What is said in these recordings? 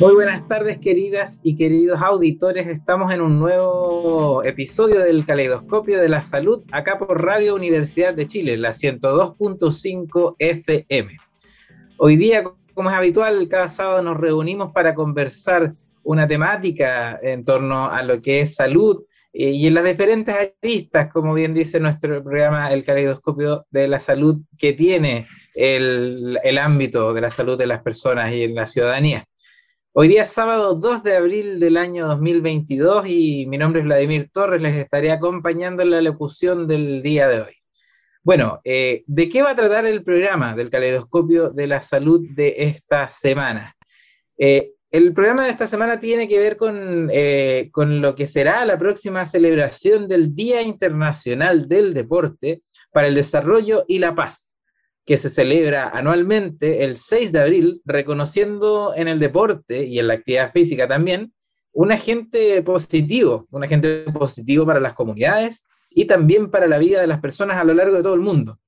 Muy buenas tardes, queridas y queridos auditores. Estamos en un nuevo episodio del Caleidoscopio de la Salud, acá por Radio Universidad de Chile, la 102.5 FM. Hoy día, como es habitual, cada sábado nos reunimos para conversar una temática en torno a lo que es salud eh, y en las diferentes aristas, como bien dice nuestro programa, el Caleidoscopio de la Salud, que tiene el, el ámbito de la salud de las personas y en la ciudadanía. Hoy día es sábado 2 de abril del año 2022 y mi nombre es Vladimir Torres, les estaré acompañando en la locución del día de hoy. Bueno, eh, ¿de qué va a tratar el programa del caleidoscopio de la salud de esta semana? Eh, el programa de esta semana tiene que ver con, eh, con lo que será la próxima celebración del Día Internacional del Deporte para el Desarrollo y la Paz que se celebra anualmente el 6 de abril, reconociendo en el deporte y en la actividad física también un agente positivo, un agente positivo para las comunidades y también para la vida de las personas a lo largo de todo el mundo.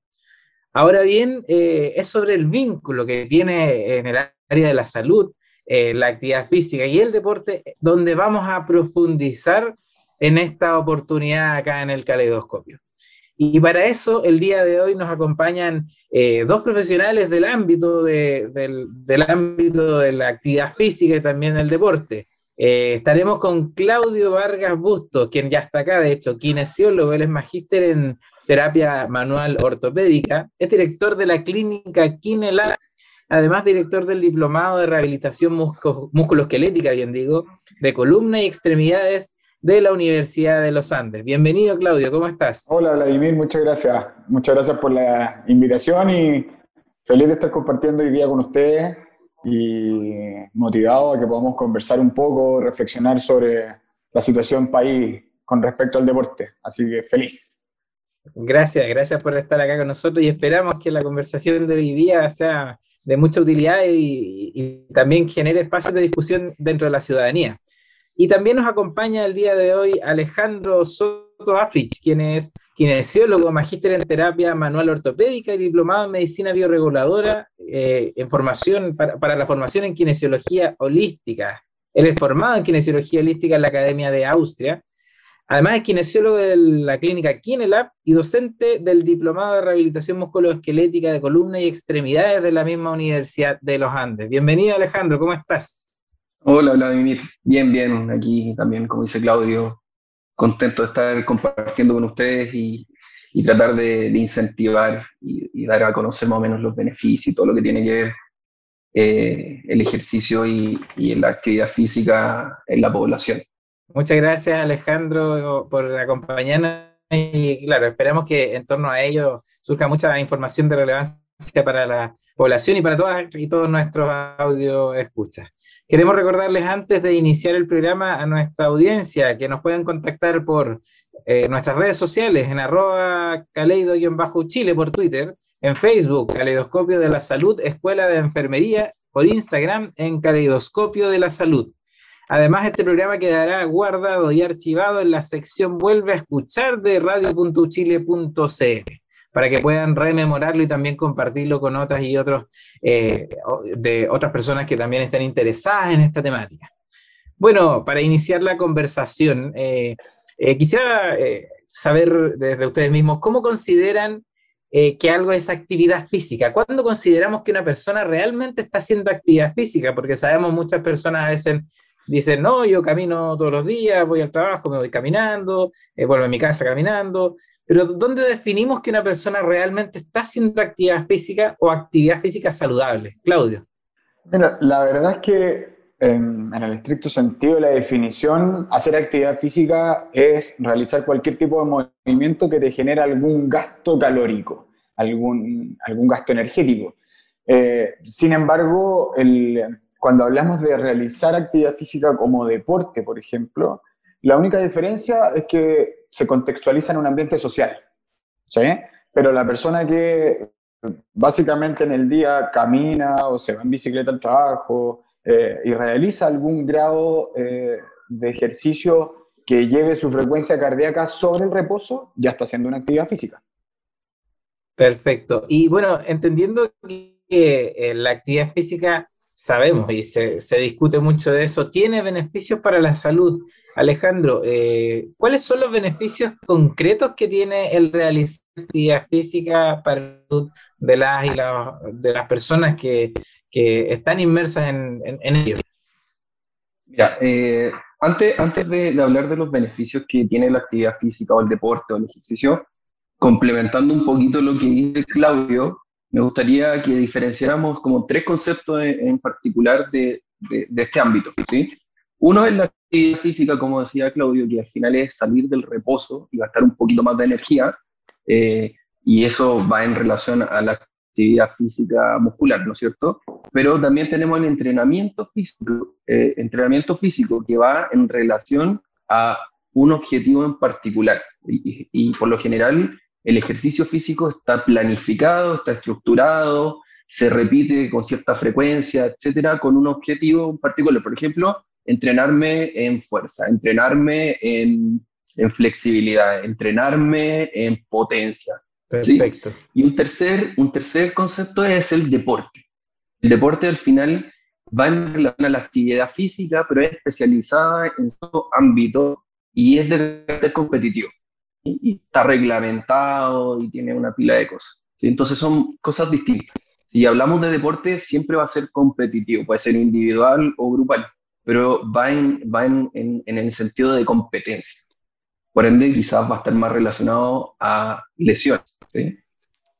Ahora bien, eh, es sobre el vínculo que tiene en el área de la salud, eh, la actividad física y el deporte, donde vamos a profundizar en esta oportunidad acá en el caleidoscopio. Y para eso, el día de hoy nos acompañan eh, dos profesionales del ámbito de, del, ámbito de la actividad física y también del deporte. Eh, estaremos con Claudio Vargas Busto, quien ya está acá, de hecho, kinesiólogo, él es magíster en terapia manual ortopédica, es director de la clínica Kinela, además director del diplomado de rehabilitación musculoesquelética, bien digo, de columna y extremidades de la Universidad de los Andes. Bienvenido, Claudio, ¿cómo estás? Hola, Vladimir, muchas gracias. Muchas gracias por la invitación y feliz de estar compartiendo hoy día con ustedes y motivado a que podamos conversar un poco, reflexionar sobre la situación país con respecto al deporte. Así que feliz. Gracias, gracias por estar acá con nosotros y esperamos que la conversación de hoy día sea de mucha utilidad y, y también genere espacios de discusión dentro de la ciudadanía. Y también nos acompaña el día de hoy Alejandro Soto Africh, quien es kinesiólogo, magíster en terapia manual ortopédica y diplomado en medicina bioreguladora eh, en formación para, la formación en kinesiología holística. Él es formado en kinesiología holística en la Academia de Austria. Además es kinesiólogo de la clínica Kinelab y docente del diplomado de rehabilitación musculoesquelética de columna y extremidades de la misma Universidad de los Andes. Bienvenido Alejandro, ¿cómo estás? Hola Vladimir, bien, bien, aquí también, como dice Claudio, contento de estar compartiendo con ustedes y, tratar de, incentivar y, dar a conocer más o menos los beneficios y todo lo que tiene que ver eh, el ejercicio y, la actividad física en la población. Muchas gracias Alejandro por acompañarnos y claro, esperamos que en torno a ello surja mucha información de relevancia para la población y para todas y todos nuestros audio escuchas. Queremos recordarles antes de iniciar el programa a nuestra audiencia que nos pueden contactar por eh, nuestras redes sociales en arroba caleido-chile por Twitter, en Facebook, Caleidoscopio de la Salud, Escuela de Enfermería, por Instagram en Caleidoscopio de la Salud. Además, este programa quedará guardado y archivado en la sección Vuelve a escuchar de radio.chile.cl para que puedan rememorarlo y también compartirlo con otras y otros, eh, de otras personas que también estén interesadas en esta temática. Bueno, para iniciar la conversación, eh, eh, quisiera saber desde ustedes mismos, ¿cómo consideran que algo es actividad física? ¿Cuándo consideramos que una persona realmente está haciendo actividad física? Porque sabemos muchas personas a veces dicen, no, yo camino todos los días, voy al trabajo, me voy caminando, vuelvo a mi casa caminando, pero ¿dónde definimos que una persona realmente está haciendo actividad física o actividad física saludable? Claudio. Mira, la verdad es que en, el estricto sentido de la definición, hacer actividad física es realizar cualquier tipo de movimiento que te genere algún gasto calórico. algún, algún gasto energético. Eh, sin embargo, el, cuando hablamos de realizar actividad física como deporte, por ejemplo, la única diferencia es que se contextualiza en un ambiente social. ¿sí? Pero la persona que básicamente en el día camina o se va en bicicleta al trabajo eh, y realiza algún grado eh, de ejercicio que lleve su frecuencia cardíaca sobre el reposo, ya está haciendo una actividad física. Perfecto. Y bueno, entendiendo que eh, la actividad física, sabemos y se, se, discute mucho de eso, tiene beneficios para la salud. Alejandro, eh, ¿cuáles son los beneficios concretos que tiene el realizar actividad física para la salud de las, y de las personas que, que están inmersas en, en, ello? Eh, antes, antes de, de, hablar de los beneficios que tiene la actividad física o el deporte o el ejercicio, complementando un poquito lo que dice Claudio, me gustaría que diferenciáramos como tres conceptos en, particular de, este ámbito. ¿sí? Uno es la actividad física, como decía Claudio, que al final es salir del reposo y gastar un poquito más de energía, eh, y eso va en relación a la actividad física muscular, ¿no es cierto? Pero también tenemos el entrenamiento físico, eh, entrenamiento físico que va en relación a un objetivo en particular. Y, por lo general el ejercicio físico está planificado, está estructurado, se repite con cierta frecuencia, etcétera, con un objetivo en particular. Por ejemplo, entrenarme en fuerza, entrenarme en, en flexibilidad, entrenarme en potencia. Perfecto. ¿sí? Y un tercer, un tercer concepto es el deporte. El deporte al final va en relación a la actividad física, pero es especializada en su ámbito y es de carácter competitivo y está reglamentado y tiene una pila de cosas. ¿sí? Entonces son cosas distintas. Si hablamos de deporte, siempre va a ser competitivo, puede ser individual o grupal, pero va en, va en, en, en el sentido de competencia. Por ende, quizás va a estar más relacionado a lesiones. ¿sí?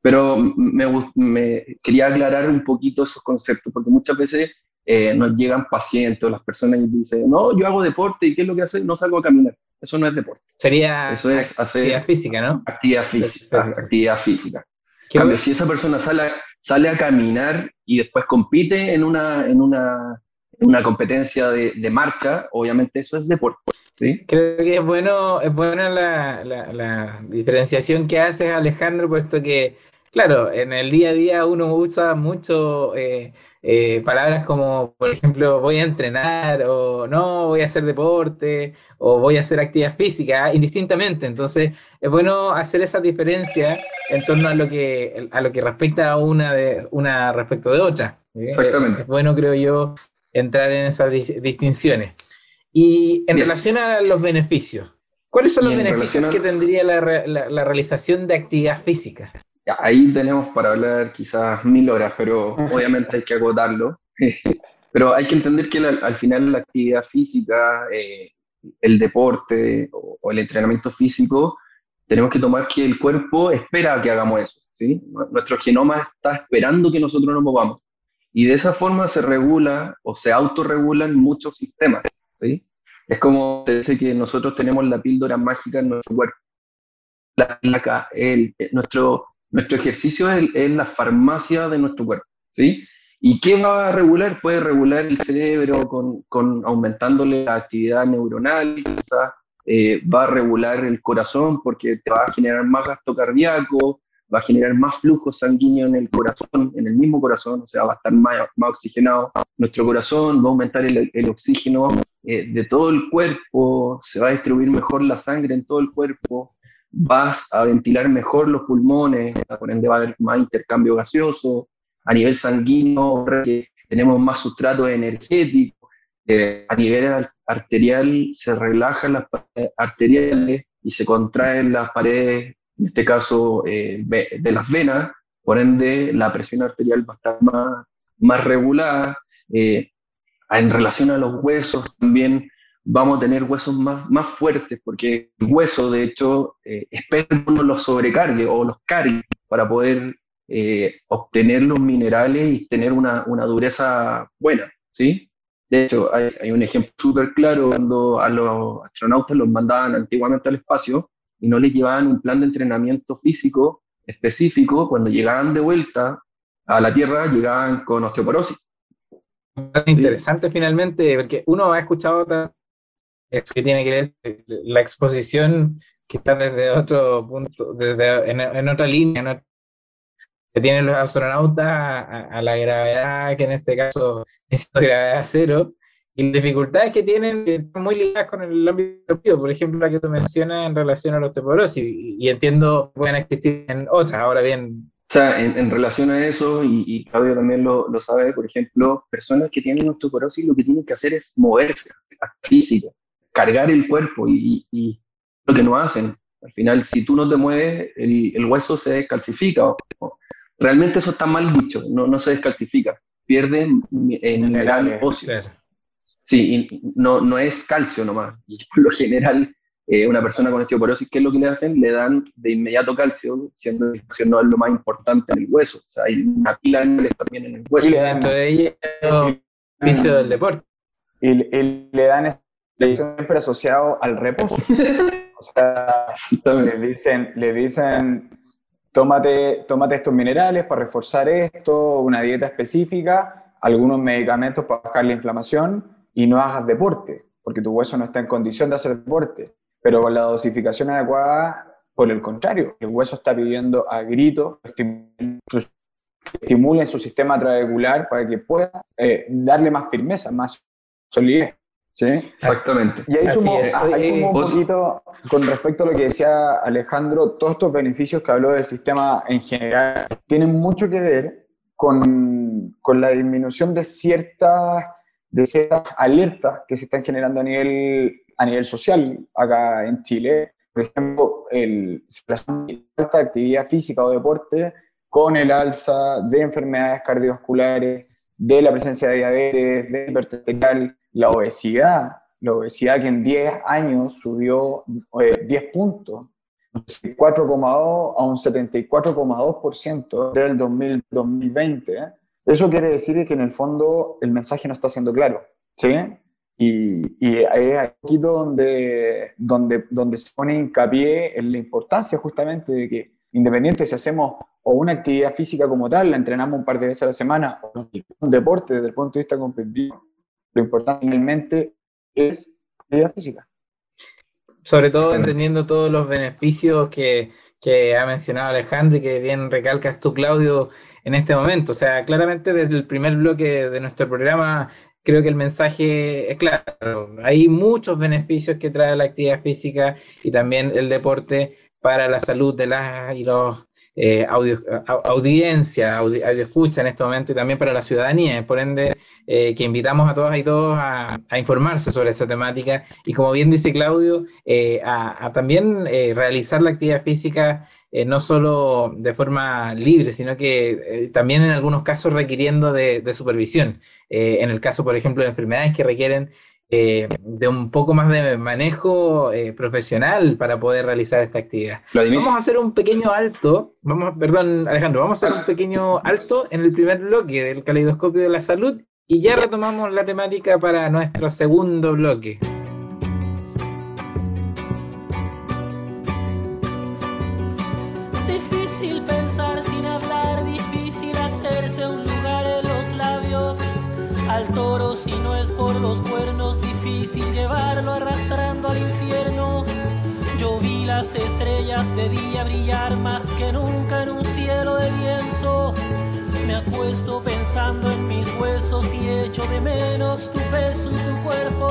Pero me, me, quería aclarar un poquito esos conceptos, porque muchas veces eh, nos llegan pacientes, las personas y dicen, no, yo hago deporte y ¿qué es lo que hace? No salgo a caminar. Eso no es deporte. Sería Eso es actividad física, ¿no? Actividad física. Actividad física. Cambio, si esa persona sale, sale a caminar y después compite en una, en una, en una competencia de, de, marcha, obviamente eso es deporte. ¿sí? Creo que es bueno, es buena la, la, la diferenciación que haces, Alejandro, puesto que, claro, en el día a día uno usa mucho eh, eh, palabras como, por ejemplo, voy a entrenar o no, voy a hacer deporte o voy a hacer actividad física, indistintamente. Entonces, es bueno hacer esa diferencia en torno a lo que, a lo que respecta a una, de, una respecto de otra. Exactamente. Es bueno, creo yo, entrar en esas di distinciones. Y en Bien. relación a los beneficios, ¿cuáles son los beneficios a... que tendría la, la, la realización de actividad física? Ahí tenemos para hablar quizás mil horas, pero obviamente hay que agotarlo. pero hay que entender que la, al final la actividad física, eh, el deporte o, o, el entrenamiento físico, tenemos que tomar que el cuerpo espera que hagamos eso. ¿sí? Nuestro genoma está esperando que nosotros nos movamos. Y de esa forma se regula o se autorregulan muchos sistemas. ¿sí? Es como se dice que nosotros tenemos la píldora mágica en nuestro cuerpo. La, la, el, nuestro, nuestro ejercicio es, es, la farmacia de nuestro cuerpo, ¿sí? ¿Y qué va a regular? Puede regular el cerebro con, con aumentándole la actividad neuronal, eh, va a regular el corazón porque te va a generar más gasto cardíaco, va a generar más flujo sanguíneo en el corazón, en el mismo corazón, o sea, va a estar más, más oxigenado nuestro corazón, va a aumentar el, el oxígeno eh, de todo el cuerpo, se va a distribuir mejor la sangre en todo el cuerpo, vas a ventilar mejor los pulmones, por ende va a haber más intercambio gaseoso, a nivel sanguíneo tenemos más sustrato energético, eh, a nivel arterial se relajan las paredes arteriales y se contraen las paredes, en este caso eh, de las venas, por ende la presión arterial va a estar más, más regulada. Eh, en relación a los huesos también vamos a tener huesos más, más fuertes, porque el hueso, de hecho, eh, espera que uno los sobrecargue o los cargue para poder eh, obtener los minerales y tener una, una, dureza buena, ¿sí? De hecho, hay, hay un ejemplo súper claro cuando a los astronautas los mandaban antiguamente al espacio y no les llevaban un plan de entrenamiento físico específico, cuando llegaban de vuelta a la Tierra, llegaban con osteoporosis. Interesante finalmente, porque uno ha escuchado eso que tiene que ver la exposición que está desde otro punto, desde, en, otra línea, que tienen los astronautas a, la gravedad, que en este caso es gravedad cero, y las dificultades que tienen están muy ligadas con el ámbito por ejemplo, la que tú mencionas en relación a la osteoporosis, y, entiendo que pueden existir en otras, ahora bien. O sea, en, relación a eso, y, Claudio también lo, lo, sabe, por ejemplo, personas que tienen osteoporosis lo que tienen que hacer es moverse, físico, cargar el cuerpo, y, y, lo que no hacen. Al final, si tú no te mueves, el, el hueso se descalcifica. realmente eso está mal dicho, no, no se descalcifica, pierde mineral óseo. Sí, no, no es calcio nomás. Y por lo general, eh, una persona con osteoporosis, ¿qué es lo que le hacen? Le dan de inmediato calcio, siendo que el calcio no es lo más importante en el hueso. O sea, hay una pila de también en el hueso. Y dentro de ella el piso del deporte. Y, le dan siempre asociado al reposo. O sea, le dicen, le dicen tómate, tómate estos minerales para reforzar esto, una dieta específica, algunos medicamentos para bajar la inflamación y no hagas deporte, porque tu hueso no está en condición de hacer deporte. Pero con la dosificación adecuada, por el contrario, el hueso está pidiendo a grito que estimulen su sistema trabecular para que pueda eh, darle más firmeza, más solidez. ¿Sí? Exactamente. Y ahí sumo, ahí un poquito con respecto a lo que decía Alejandro, todos estos beneficios que habló del sistema en general tienen mucho que ver con, con la disminución de ciertas de ciertas alertas que se están generando a nivel, a nivel social acá en Chile. Por ejemplo, el, alta actividad física o deporte con el alza de enfermedades cardiovasculares, de la presencia de diabetes, de hipertensión, la obesidad, la obesidad que en 10 años subió 10 eh, puntos, 4,2 a un 74,2% del 2020 eso quiere decir que en el fondo el mensaje no está siendo claro, ¿sí? Y, y es aquí donde, donde, donde se pone hincapié en la importancia justamente de que, independiente si hacemos o una actividad física como tal, la entrenamos un par de veces a la semana, o un deporte desde el punto de vista competitivo, lo importante realmente es la actividad física. Sobre todo entendiendo todos los beneficios que, que ha mencionado Alejandro y que bien recalcas tú, Claudio, en este momento. O sea, claramente desde el primer bloque de nuestro programa creo que el mensaje es claro. Hay muchos beneficios que trae la actividad física y también el deporte para la salud de las y los eh, audiencia, audio, escucha en este momento y también para la ciudadanía. Por ende, eh, que invitamos a todas y todos a, informarse sobre esta temática y como bien dice Claudio, eh, a, también realizar la actividad física no solo de forma libre, sino que también en algunos casos requiriendo de, supervisión. en el caso, por ejemplo, de enfermedades que requieren de un poco más de manejo profesional para poder realizar esta actividad. Vamos a hacer un pequeño alto, vamos, perdón Alejandro, vamos a hacer un pequeño alto en el primer bloque del caleidoscopio de la salud y ya retomamos la temática para nuestro segundo bloque. Difícil pensar sin hablar, difícil hacerse un lugar en los labios. Al toro si no es por los cuernos, difícil llevarlo arrastrando al infierno. Yo vi las estrellas de día brillar más que nunca en un cielo de lienzo me acuesto pensando en mis huesos y echo de menos tu peso y tu cuerpo.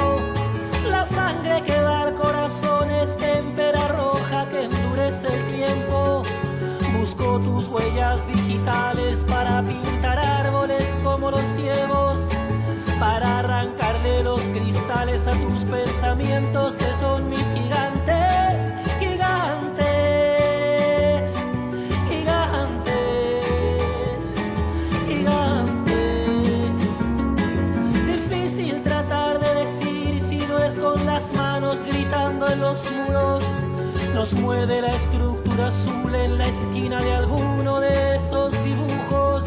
La sangre que da al corazón es témpera roja que endurece el tiempo. Busco tus huellas digitales para pintar árboles como los ciegos, para arrancarle los cristales a tus pensamientos que son mis gigantes, gigantes. en los muros. Nos mueve la estructura azul en la esquina de alguno de esos dibujos.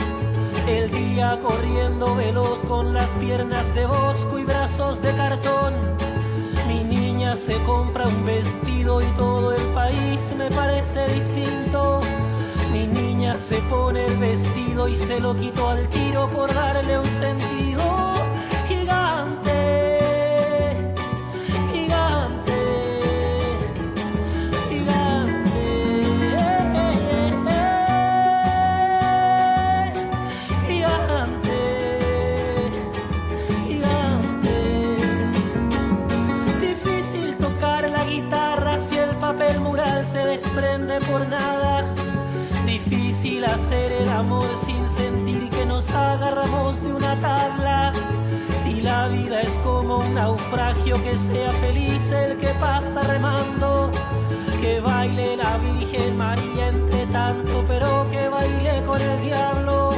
El día corriendo veloz con las piernas de bosco y brazos de cartón. Mi niña se compra un vestido y todo el país me parece distinto. Mi día se pone el vestido y se lo quitó al tiro por darle un sentido amor sin sentir que nos agarramos de una tabla. Si la vida es como un naufragio, que sea feliz el que pasa remando. Que baile la Virgen María entre tanto, pero que baile con el diablo.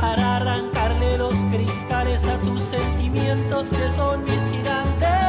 Para arrancarle los cristales a tus sentimientos que son mis gigantes,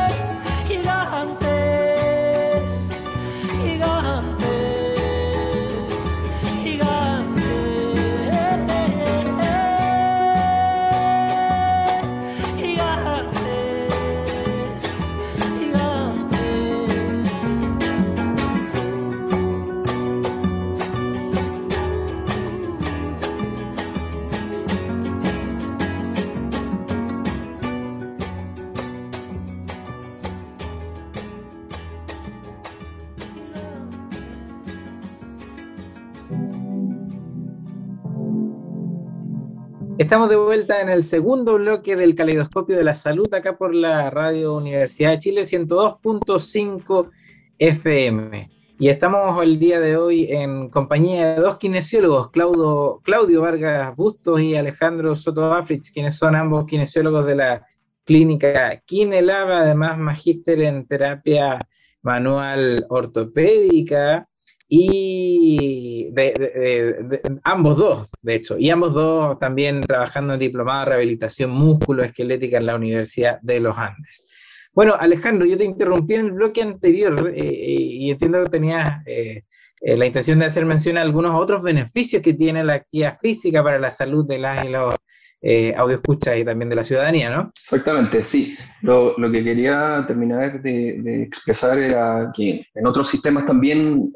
Estamos de vuelta en el segundo bloque del Caleidoscopio de la Salud, acá por la Radio Universidad de Chile 102.5 FM. Y estamos el día de hoy en compañía de dos kinesiólogos, Claudio, Claudio Vargas Bustos y Alejandro Soto Afrits, quienes son ambos kinesiólogos de la clínica Kinelava, además magíster en terapia manual ortopédica y de, ambos dos, de hecho, y ambos dos también trabajando en diplomado de rehabilitación músculo-esquelética en la Universidad de los Andes. Bueno, Alejandro, yo te interrumpí en el bloque anterior eh, y entiendo que tenías eh, eh, la intención de hacer mención a algunos otros beneficios que tiene la actividad física para la salud de las y los escucha y también de la ciudadanía, ¿no? Exactamente, sí. Lo, lo que quería terminar de, de, expresar era que en otros sistemas también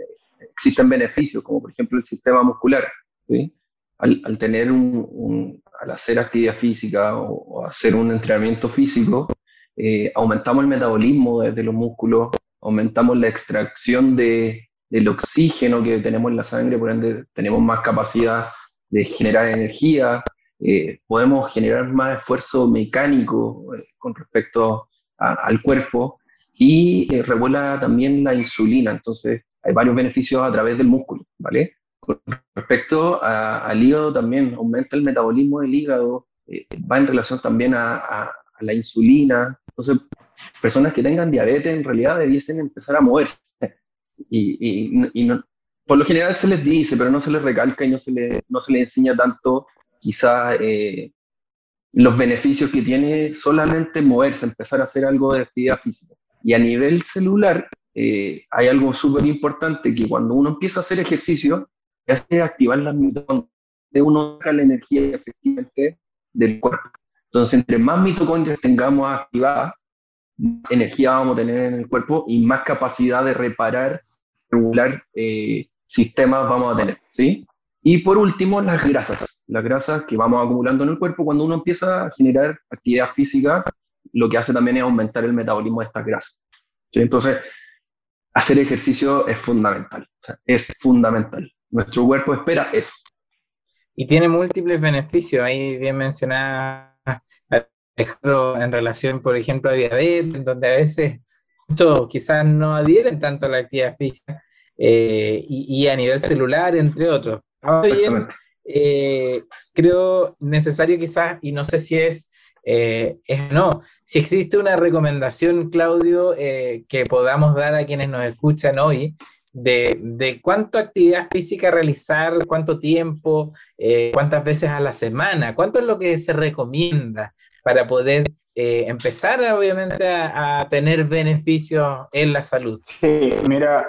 existen beneficios, como por ejemplo el sistema muscular. Al, tener un, al hacer actividad física o, hacer un entrenamiento físico, eh, aumentamos el metabolismo de, los músculos, aumentamos la extracción de, del oxígeno que tenemos en la sangre, por ende tenemos más capacidad de generar energía, eh, podemos generar más esfuerzo mecánico eh, con respecto al cuerpo y revuela también la insulina. Entonces, hay varios beneficios a través del músculo, ¿vale? Con respecto al hígado también, aumenta el metabolismo del hígado, eh, va en relación también a, la insulina. Entonces, personas que tengan diabetes en realidad debiesen empezar a moverse. Y, por lo general se les dice, pero no se les recalca y no se, le, no se les enseña tanto quizás eh, los beneficios que tiene solamente moverse, empezar a hacer algo de actividad física. Y a nivel celular, eh, hay algo súper importante que cuando uno empieza a hacer ejercicio, es activar las mitocondrias, de uno saca la energía efectivamente del cuerpo. Entonces, entre más mitocondrias tengamos activadas, más energía vamos a tener en el cuerpo y más capacidad de reparar, regular eh, sistemas vamos a tener, ¿sí? Y por último, las grasas. Las grasas que vamos acumulando en el cuerpo, cuando uno empieza a generar actividad física, lo que hace también es aumentar el metabolismo de estas grasas. Entonces, hacer ejercicio es fundamental, es fundamental. Nuestro cuerpo espera eso. Y tiene múltiples beneficios, ahí bien mencionaba Alejandro en relación, por ejemplo, a diabetes, donde a veces muchos quizás no adhieren tanto a la actividad física, eh, y, a nivel celular, entre otros. Ahora bien, eh, creo necesario quizás, y no sé si es eh, no. Si existe una recomendación, Claudio, eh, que podamos dar a quienes nos escuchan hoy, de, de cuánto actividad física realizar, cuánto tiempo, eh, cuántas veces a la semana, cuánto es lo que se recomienda para poder empezar, obviamente, a, tener beneficios en la salud. Sí, mira,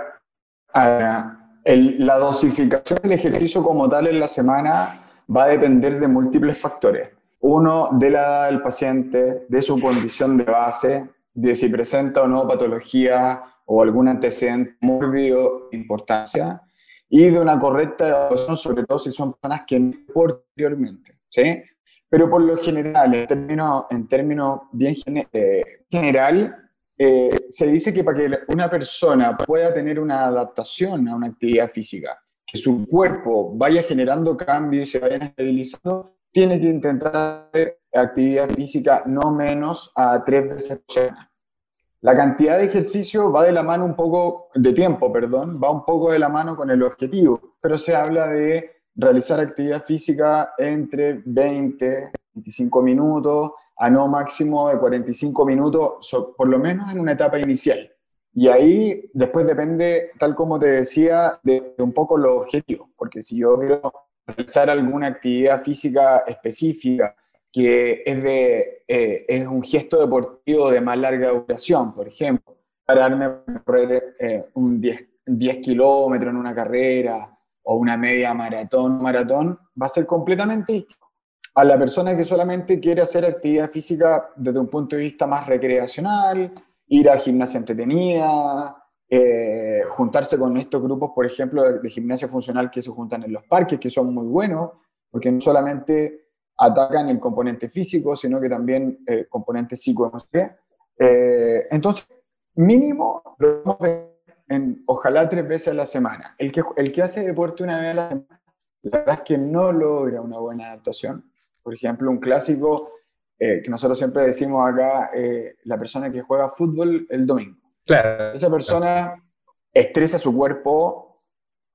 la dosificación del ejercicio como tal en la semana va a depender de múltiples factores. Uno, de la edad del paciente, de su condición de base, de si presenta o no patología o algún antecedente mórbido de importancia. y de una correcta evaluación, sobre todo si son personas que no posteriormente, ¿sí? Pero por lo general, en términos, en términos bien eh, general, eh, se dice que para que una persona pueda tener una adaptación a una actividad física, que su cuerpo vaya generando cambios y se vaya estabilizando, tiene que intentar hacer actividad física no menos a tres veces por semana. La cantidad de ejercicio va de la mano un poco, de tiempo, perdón, va un poco de la mano con el objetivo, pero se habla de realizar actividad física entre 20, 25 minutos a no máximo de 45 minutos, por lo menos en una etapa inicial. Y ahí después depende, tal como te decía, de, un poco los objetivos, porque si yo quiero realizar alguna actividad física específica que es, de, eh, es un gesto deportivo de más larga duración, por ejemplo, pararme a correr eh, un 10, 10 kilómetros en una carrera o una media maratón, maratón, va a ser completamente distinto a la persona que solamente quiere hacer actividad física desde un punto de vista más recreacional, ir a gimnasia entretenida, eh, juntarse con estos grupos, por ejemplo, de, gimnasia funcional que se juntan en los parques, que son muy buenos, porque no solamente atacan el componente físico, sino que también el eh, componente psicoemocional. Eh, entonces, mínimo, lo vamos en, ojalá tres veces a la semana. El que, el que hace deporte una vez a la semana, la verdad es que no logra una buena adaptación por ejemplo, un clásico eh, que nosotros siempre decimos acá, la persona que juega fútbol el domingo. Claro. Esa persona estresa su cuerpo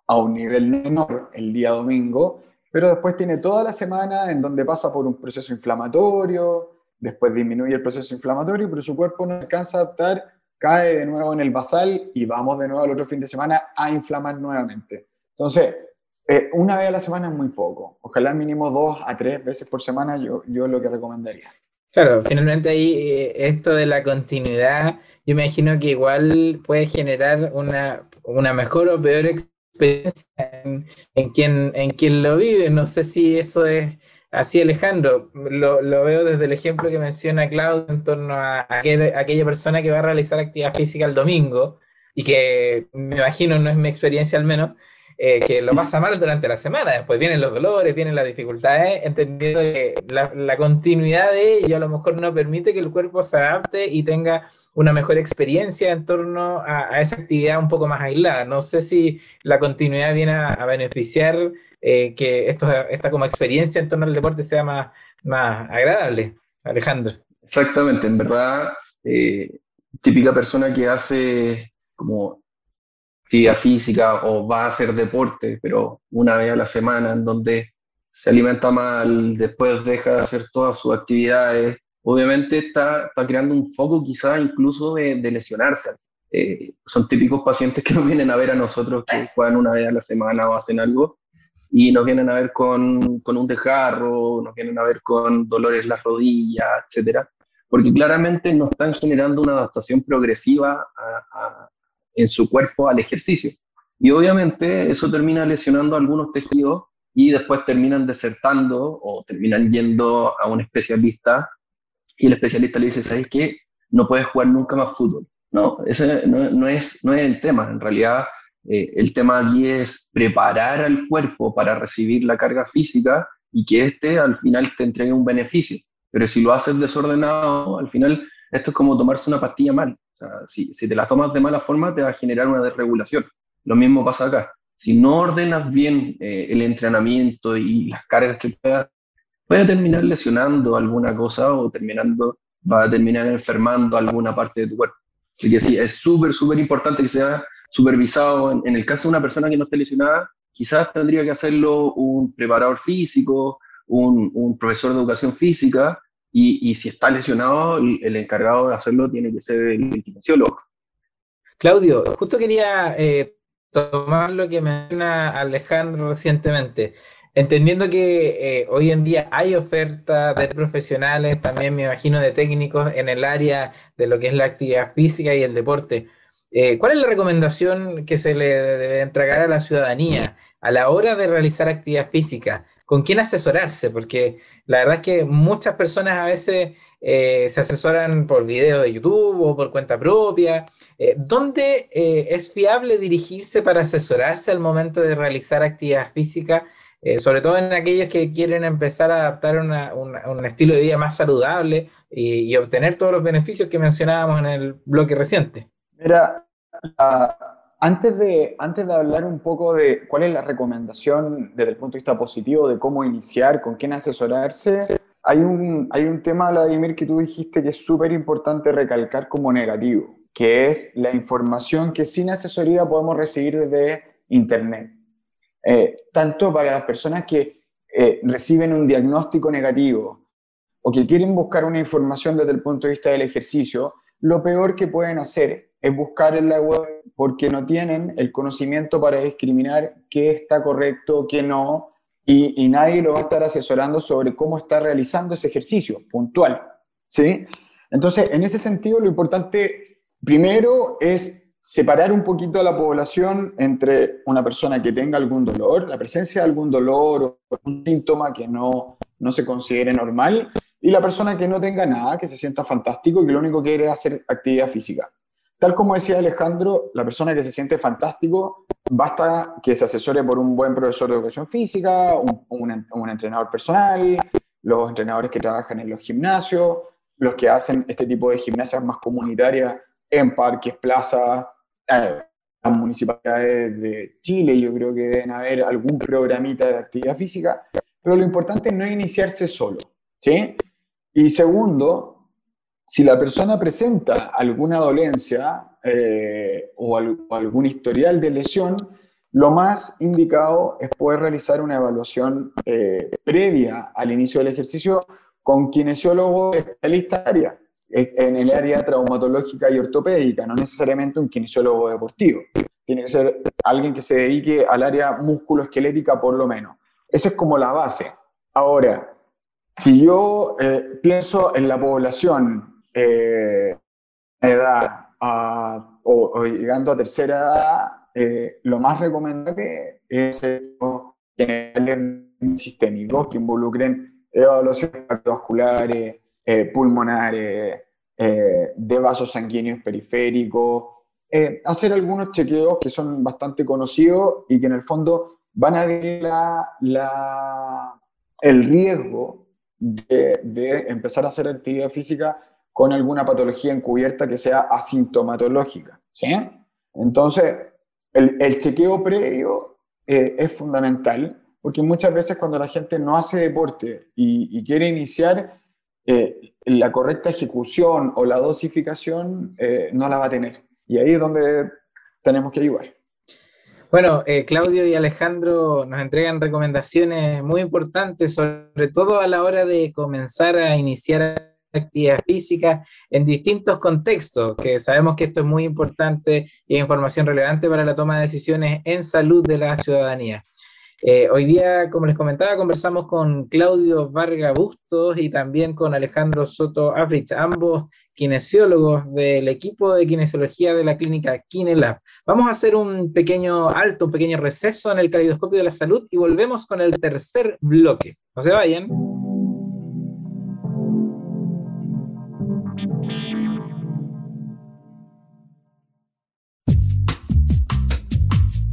a un nivel menor el día domingo, pero después tiene toda la semana en donde pasa por un proceso inflamatorio, después disminuye el proceso inflamatorio, pero su cuerpo no alcanza a adaptar, cae de nuevo en el basal y vamos de nuevo al otro fin de semana a inflamar nuevamente. Entonces, eh, una vez a la semana es muy poco. Ojalá mínimo dos a tres veces por semana yo, yo lo que recomendaría. Claro, finalmente ahí eh, esto de la continuidad, yo imagino que igual puede generar una, una mejor o peor experiencia en, en, quien, en quien lo vive. No sé si eso es así, Alejandro. Lo, lo veo desde el ejemplo que menciona Claudio en torno a, aquella persona que va a realizar actividad física el domingo y que me imagino, no es mi experiencia al menos, eh, que lo pasa mal durante la semana. Después vienen los dolores, vienen las dificultades, entendiendo que la, continuidad de ello a lo mejor no permite que el cuerpo se adapte y tenga una mejor experiencia en torno a, esa actividad un poco más aislada. No sé si la continuidad viene a, beneficiar eh, que esto, esta como experiencia en torno al deporte sea más, más agradable. Alejandro. Exactamente, en verdad, eh, típica persona que hace como actividad física o va a hacer deporte, pero una vez a la semana en donde se alimenta mal, después deja de hacer todas sus actividades, obviamente está, está creando un foco quizá incluso de, lesionarse. Eh, son típicos pacientes que nos vienen a ver a nosotros que juegan una vez a la semana o hacen algo y nos vienen a ver con, con un desgarro, nos vienen a ver con dolores en las rodillas, etcétera, porque claramente no están generando una adaptación progresiva a, en su cuerpo al ejercicio. Y obviamente eso termina lesionando algunos tejidos y después terminan desertando o terminan yendo a un especialista y el especialista le dice, ¿sabes qué? No puedes jugar nunca más fútbol. No, ese no, es, no es el tema. En realidad, eh, el tema aquí es preparar al cuerpo para recibir la carga física y que éste al final te entregue un beneficio. Pero si lo haces desordenado, al final esto es como tomarse una pastilla mal si, te la tomas de mala forma, te va a generar una desregulación. Lo mismo pasa acá. Si no ordenas bien eh, el entrenamiento y las cargas que puedas, puede terminar lesionando alguna cosa o terminando, va a terminar enfermando alguna parte de tu cuerpo. Así que sí, es súper, súper importante que sea supervisado. En, el caso de una persona que no esté lesionada, quizás tendría que hacerlo un preparador físico, un profesor de educación física, y, si está lesionado, el, encargado de hacerlo tiene que ser el kinesiólogo. Claudio, justo quería eh, tomar lo que menciona Alejandro recientemente. Entendiendo que eh, hoy en día hay oferta de profesionales, también me imagino de técnicos en el área de lo que es la actividad física y el deporte. Eh, ¿Cuál es la recomendación que se le debe entregar a la ciudadanía a la hora de realizar actividad física? Con quién asesorarse, porque la verdad es que muchas personas a veces eh, se asesoran por video de YouTube o por cuenta propia. Eh, ¿Dónde eh, es fiable dirigirse para asesorarse al momento de realizar actividad física? sobre todo en aquellos que quieren empezar a adaptar un estilo de vida más saludable y, obtener todos los beneficios que mencionábamos en el bloque reciente. Mira, antes, de, antes de hablar un poco de cuál es la recomendación desde el punto de vista positivo de cómo iniciar, con quién asesorarse, hay un, hay un tema, Vladimir, que tú dijiste que es súper importante recalcar como negativo, que es la información que sin asesoría podemos recibir desde Internet. Eh, tanto para las personas que eh, reciben un diagnóstico negativo o que quieren buscar una información desde el punto de vista del ejercicio, lo peor que pueden hacer es buscar en la web porque no tienen el conocimiento para discriminar qué está correcto, qué no, y, nadie lo va a estar asesorando sobre cómo está realizando ese ejercicio puntual. ¿sí? Entonces, en ese sentido, lo importante primero es separar un poquito a la población entre una persona que tenga algún dolor, la presencia de algún dolor o un síntoma que no, no se considere normal, y la persona que no tenga nada, que se sienta fantástico y que lo único que quiere es hacer actividad física. Tal como decía Alejandro, la persona que se siente fantástico, basta que se asesore por un buen profesor de educación física, un, entrenador personal, los entrenadores que trabajan en los gimnasios, los que hacen este tipo de gimnasias más comunitarias en parques, plazas, eh, las municipalidades de Chile, yo creo que deben haber algún programita de actividad física, pero lo importante no es iniciarse solo, ¿sí? Y segundo, si la persona presenta alguna dolencia eh, o, algún historial de lesión, lo más indicado es poder realizar una evaluación eh, previa al inicio del ejercicio con kinesiólogo especialista área, eh, en el área traumatológica y ortopédica, no necesariamente un kinesiólogo deportivo. Tiene que ser alguien que se dedique al área musculoesquelética por lo menos. Esa es como la base. Ahora, si yo pienso en la población eh, edad o, llegando a tercera edad, eh, lo más recomendable es tener sistémicos que involucren evaluaciones cardiovasculares, eh, pulmonares, de vasos sanguíneos periféricos, hacer algunos chequeos que son bastante conocidos y que en el fondo van a dar la, el riesgo de, de empezar a hacer actividad física con alguna patología encubierta que sea asintomatológica. ¿sí? Entonces, el, chequeo previo eh, es fundamental porque muchas veces cuando la gente no hace deporte y, quiere iniciar, eh, la correcta ejecución o la dosificación eh, no la va a tener. Y ahí es donde tenemos que ayudar. Bueno, Claudio y Alejandro nos entregan recomendaciones muy importantes, sobre todo a la hora de comenzar a iniciar actividad física en distintos contextos, que sabemos que esto es muy importante y información relevante para la toma de decisiones en salud de la ciudadanía. Eh, hoy día, como les comentaba, conversamos con Claudio Varga Bustos y también con Alejandro Soto Africh, ambos kinesiólogos del equipo de kinesiología de la clínica Kinelab. Vamos a hacer un pequeño alto, un pequeño receso en el caleidoscopio de la salud y volvemos con el tercer bloque. No se vayan.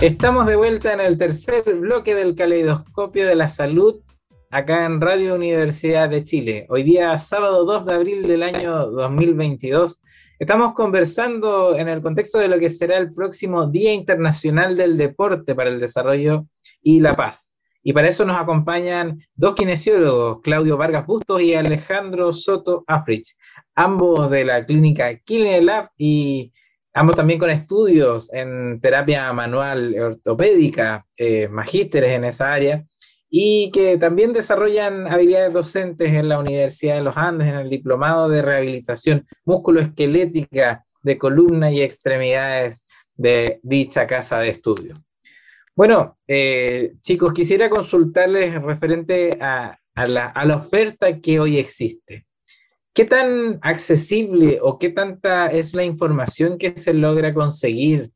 Estamos de vuelta en el tercer bloque del caleidoscopio de la salud acá en Radio Universidad de Chile. Hoy día, sábado 2 de abril del año 2022, estamos conversando en el contexto de lo que será el próximo Día Internacional del Deporte para el Desarrollo y la Paz. Y para eso nos acompañan dos kinesiólogos, Claudio Vargas Bustos y Alejandro Soto Africh, ambos de la clínica Lab y Ambos también con estudios en terapia manual ortopédica, eh, magísteres en esa área, y que también desarrollan habilidades docentes en la Universidad de los Andes, en el Diplomado de Rehabilitación Músculo-Esquelética de Columna y Extremidades de dicha casa de estudio. Bueno, eh, chicos, quisiera consultarles referente a, la, a la oferta que hoy existe. ¿Qué tan accesible o qué tanta es la información que se logra conseguir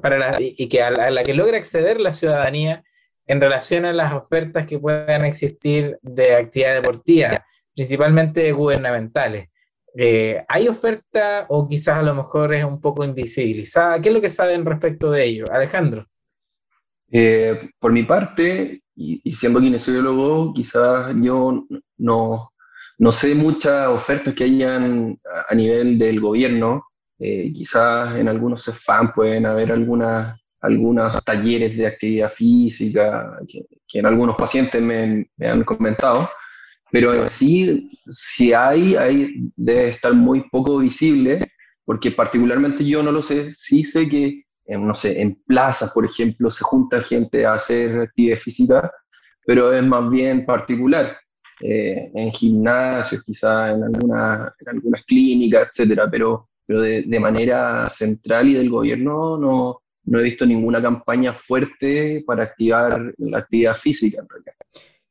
para y que a la, que logra acceder la ciudadanía en relación a las ofertas que puedan existir de actividad deportiva? principalmente gubernamentales. Eh, ¿Hay oferta o quizás a lo mejor es un poco invisibilizada? ¿Qué es lo que saben respecto de ello? Alejandro. Eh, por mi parte, y, siendo kinesiólogo, quizás yo no, no sé muchas ofertas que hayan a nivel del gobierno. Eh, quizás en algunos CEFAM pueden haber algunas, algunos talleres de actividad física que, en algunos pacientes me, han comentado, pero sí, si hay, hay, debe estar muy poco visible, porque particularmente yo no lo sé, sí sé que no sé, en plazas, por ejemplo, se junta gente a hacer actividad física, pero es más bien particular. Eh, en gimnasios, quizás en, alguna, en algunas clínicas, etcétera, pero, pero de, de, manera central y del gobierno no, no he visto ninguna campaña fuerte para activar la actividad física en realidad.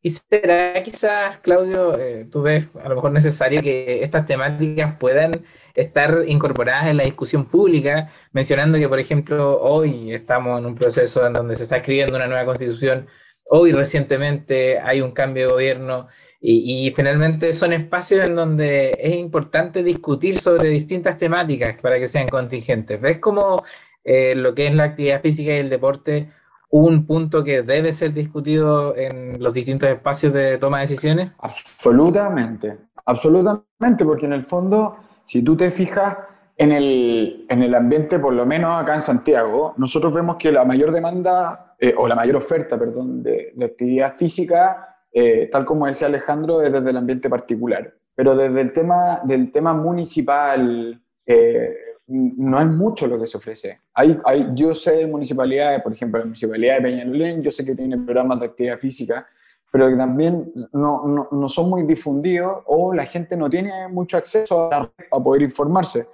¿Y será quizás, Claudio, eh, tú ves a lo mejor necesario que estas temáticas puedan estar incorporadas en la discusión pública, mencionando que, por ejemplo, hoy estamos en un proceso en donde se está escribiendo una nueva constitución, hoy recientemente hay un cambio de gobierno y, finalmente son espacios en donde es importante discutir sobre distintas temáticas para que sean contingentes. ¿Ves cómo eh, lo que es la actividad física y el deporte un punto que debe ser discutido en los distintos espacios de toma de decisiones? Absolutamente, absolutamente, porque en el fondo si tú te fijas en el, en el ambiente, por lo menos acá en Santiago, nosotros vemos que la mayor demanda, eh, o la mayor oferta, perdón, de, actividad física, eh, tal como decía Alejandro, es desde el ambiente particular. Pero desde el tema, del tema municipal, eh, no es mucho lo que se ofrece. Hay, hay, yo sé de municipalidades, por ejemplo, la municipalidad de Peñalolén, yo sé que tiene programas de actividad física, pero que también no, no, no, son muy difundidos o la gente no tiene mucho acceso a para poder informarse.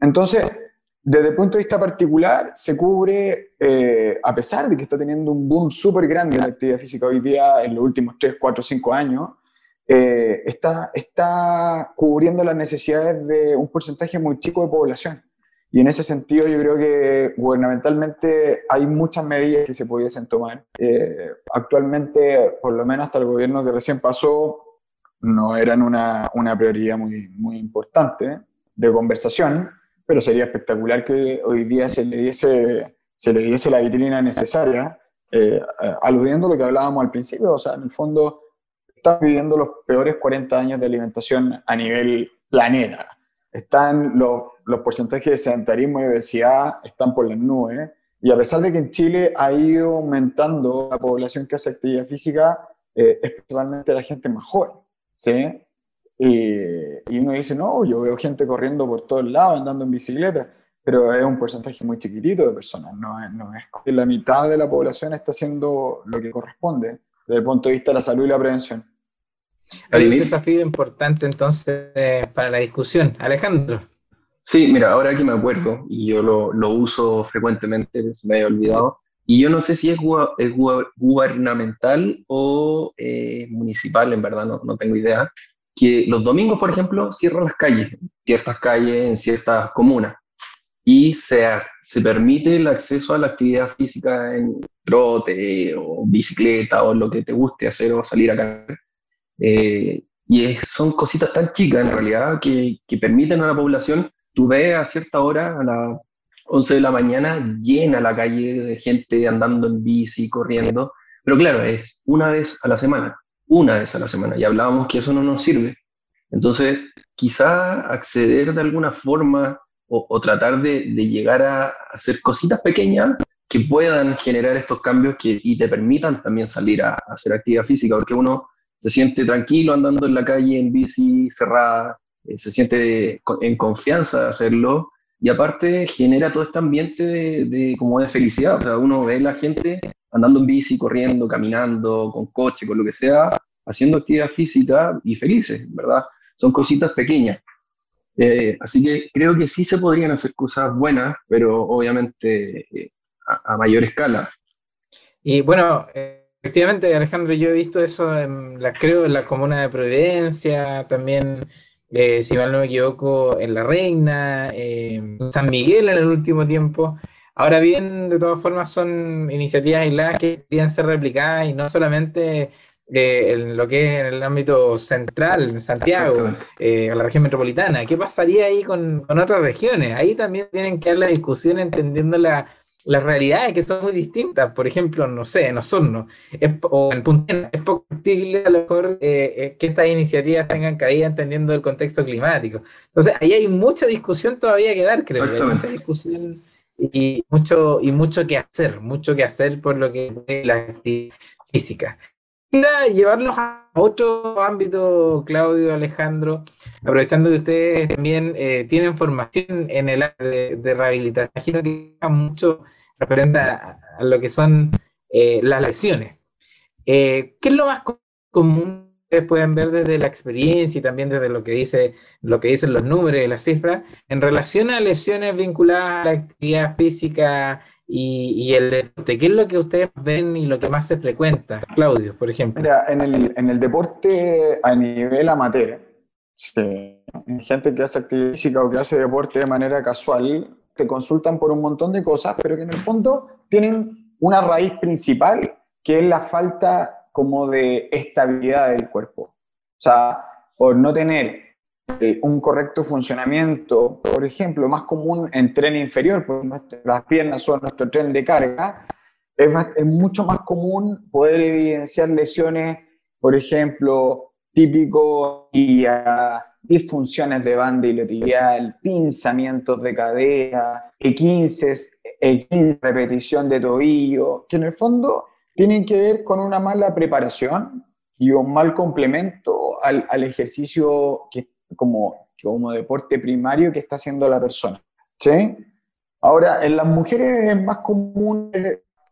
Entonces, desde el punto de vista particular, se cubre, eh, a pesar de que está teniendo un boom súper grande la actividad física hoy día en los últimos 3, 4, 5 años, eh, está, está cubriendo las necesidades de un porcentaje muy chico de población. Y en ese sentido yo creo que gubernamentalmente hay muchas medidas que se pudiesen tomar. Eh, actualmente, por lo menos hasta el gobierno que recién pasó, no eran una, una prioridad muy, muy importante de conversación, pero sería espectacular que hoy día se le diese, se le diese la vitrina necesaria, eh, aludiendo a lo que hablábamos al principio, o sea, en el fondo estamos viviendo los peores 40 años de alimentación a nivel planeta están los, los porcentajes de sedentarismo y obesidad están por las nubes. Y a pesar de que en Chile ha ido aumentando la población que hace actividad física, eh, la gente más joven, ¿sí? Y, uno dice, no, yo veo gente corriendo por todos lados, andando en bicicleta, pero es un porcentaje muy chiquitito de personas, no es, no es. La mitad de la población está haciendo lo que corresponde desde el punto de vista de la salud y la prevención. Hay un desafío importante entonces para la discusión. Alejandro. Sí, mira, ahora que me acuerdo, y yo lo, lo uso frecuentemente, se me había olvidado, y yo no sé si es, es gubernamental o eh, municipal, en verdad, no, no, tengo idea, que los domingos, por ejemplo, cierran las calles, ciertas calles en ciertas comunas, y se, se permite el acceso a la actividad física en trote o bicicleta o lo que te guste hacer o salir a caminar. Eh, y son cositas tan chicas en realidad que, que, permiten a la población, tú ves a cierta hora, a las 11 de la mañana, llena la calle de gente andando en bici, corriendo, pero claro, es una vez a la semana, una vez a la semana, y hablábamos que eso no nos sirve. Entonces, quizá acceder de alguna forma o, tratar de, de, llegar a hacer cositas pequeñas que puedan generar estos cambios que, y te permitan también salir a, a hacer actividad física, porque uno se siente tranquilo andando en la calle en bici cerrada, eh, se siente en confianza de hacerlo y aparte genera todo este ambiente de, como de felicidad. O sea, uno ve a la gente andando en bici, corriendo, caminando, con coche, con lo que sea, haciendo actividad física y felices, ¿verdad? Son cositas pequeñas. Eh, así que creo que sí se podrían hacer cosas buenas, pero obviamente eh, a, mayor escala. Y bueno, Efectivamente, Alejandro, yo he visto eso, en creo, en la comuna de Providencia, también, eh, si mal no me equivoco, en La Reina, en San Miguel en el último tiempo. Ahora bien, de todas formas, son iniciativas aisladas que deberían ser replicadas y no solamente eh, en lo que es en el ámbito central, en Santiago, eh, la región metropolitana. ¿Qué pasaría ahí con, otras regiones? Ahí también tienen que dar la discusión entendiendo la, las realidades que son muy distintas. Por ejemplo, no sé, en Osorno o en Punta es poco a lo mejor eh, que estas iniciativas tengan caída entendiendo el contexto climático. Entonces, ahí hay mucha discusión todavía que dar, creo. Hay mucha discusión y mucho, y mucho que hacer, mucho que hacer por lo que es la actividad física llevarlos a otro ámbito, Claudio, Alejandro, aprovechando que ustedes también eh, tienen formación en el área de, rehabilitación. Imagino que mucho referente a, lo que son eh, las lesiones. Eh, ¿Qué es lo más común que pueden ver desde la experiencia y también desde lo que, dice, lo que dicen los números y las cifras en relación a lesiones vinculadas a la actividad física y, el deporte, ¿qué es lo que ustedes ven y lo que más se frecuenta? Claudio, por ejemplo. Mira, en el, en el deporte a nivel amateur, gente que hace actividad física o que hace deporte de manera casual, te consultan por un montón de cosas, pero que en el fondo tienen una raíz principal, que es la falta como de estabilidad del cuerpo. O sea, por no tener eh, un correcto funcionamiento, por ejemplo, más común en tren inferior, porque las piernas son nuestro tren de carga, es, es mucho más común poder evidenciar lesiones, por ejemplo, típico y disfunciones de banda iliotibial, pinzamientos de cadera, E15, E15, repetición de tobillo, que en el fondo tienen que ver con una mala preparación y un mal complemento al, al ejercicio que como, como deporte primario que está haciendo la persona. ¿sí? Ahora, en las mujeres es más común,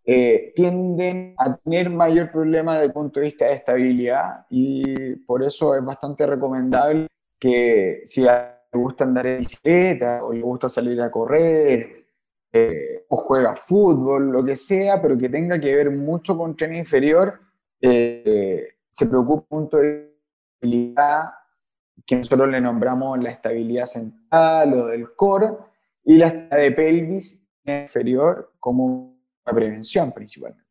eh, tienden a tener mayor problema desde el punto de vista de estabilidad y por eso es bastante recomendable que si le gusta andar en bicicleta o le gusta salir a correr eh, o juega fútbol, lo que sea, pero que tenga que ver mucho con tren inferior, eh, se preocupa un punto de estabilidad que nosotros le nombramos la estabilidad central o del core, y la de pelvis inferior como la prevención principalmente.